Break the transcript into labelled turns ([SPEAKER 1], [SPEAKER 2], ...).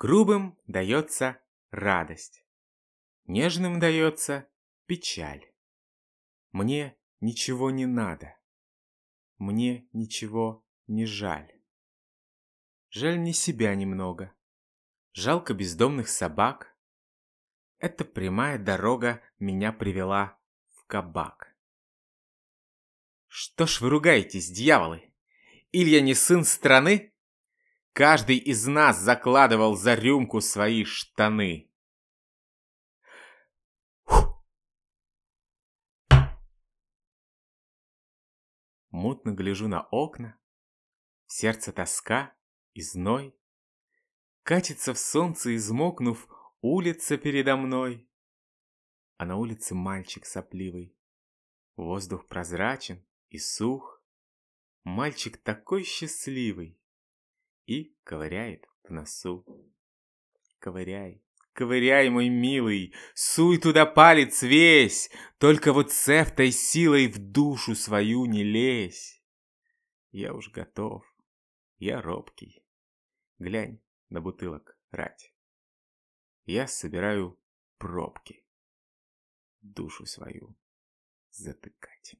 [SPEAKER 1] Грубым дается радость, нежным дается печаль. Мне ничего не надо, мне ничего не жаль. Жаль мне себя немного, жалко бездомных собак. Эта прямая дорога меня привела в кабак. Что ж вы ругаетесь, дьяволы? Или я не сын страны? Каждый из нас закладывал за рюмку свои штаны. Мутно гляжу на окна, в сердце тоска и зной. Катится в солнце, измокнув, улица передо мной. А на улице мальчик сопливый. Воздух прозрачен и сух. Мальчик такой счастливый и ковыряет в носу. Ковыряй, ковыряй, мой милый, суй туда палец весь, только вот с этой силой в душу свою не лезь. Я уж готов, я робкий. Глянь на бутылок рать. Я собираю пробки, душу свою затыкать.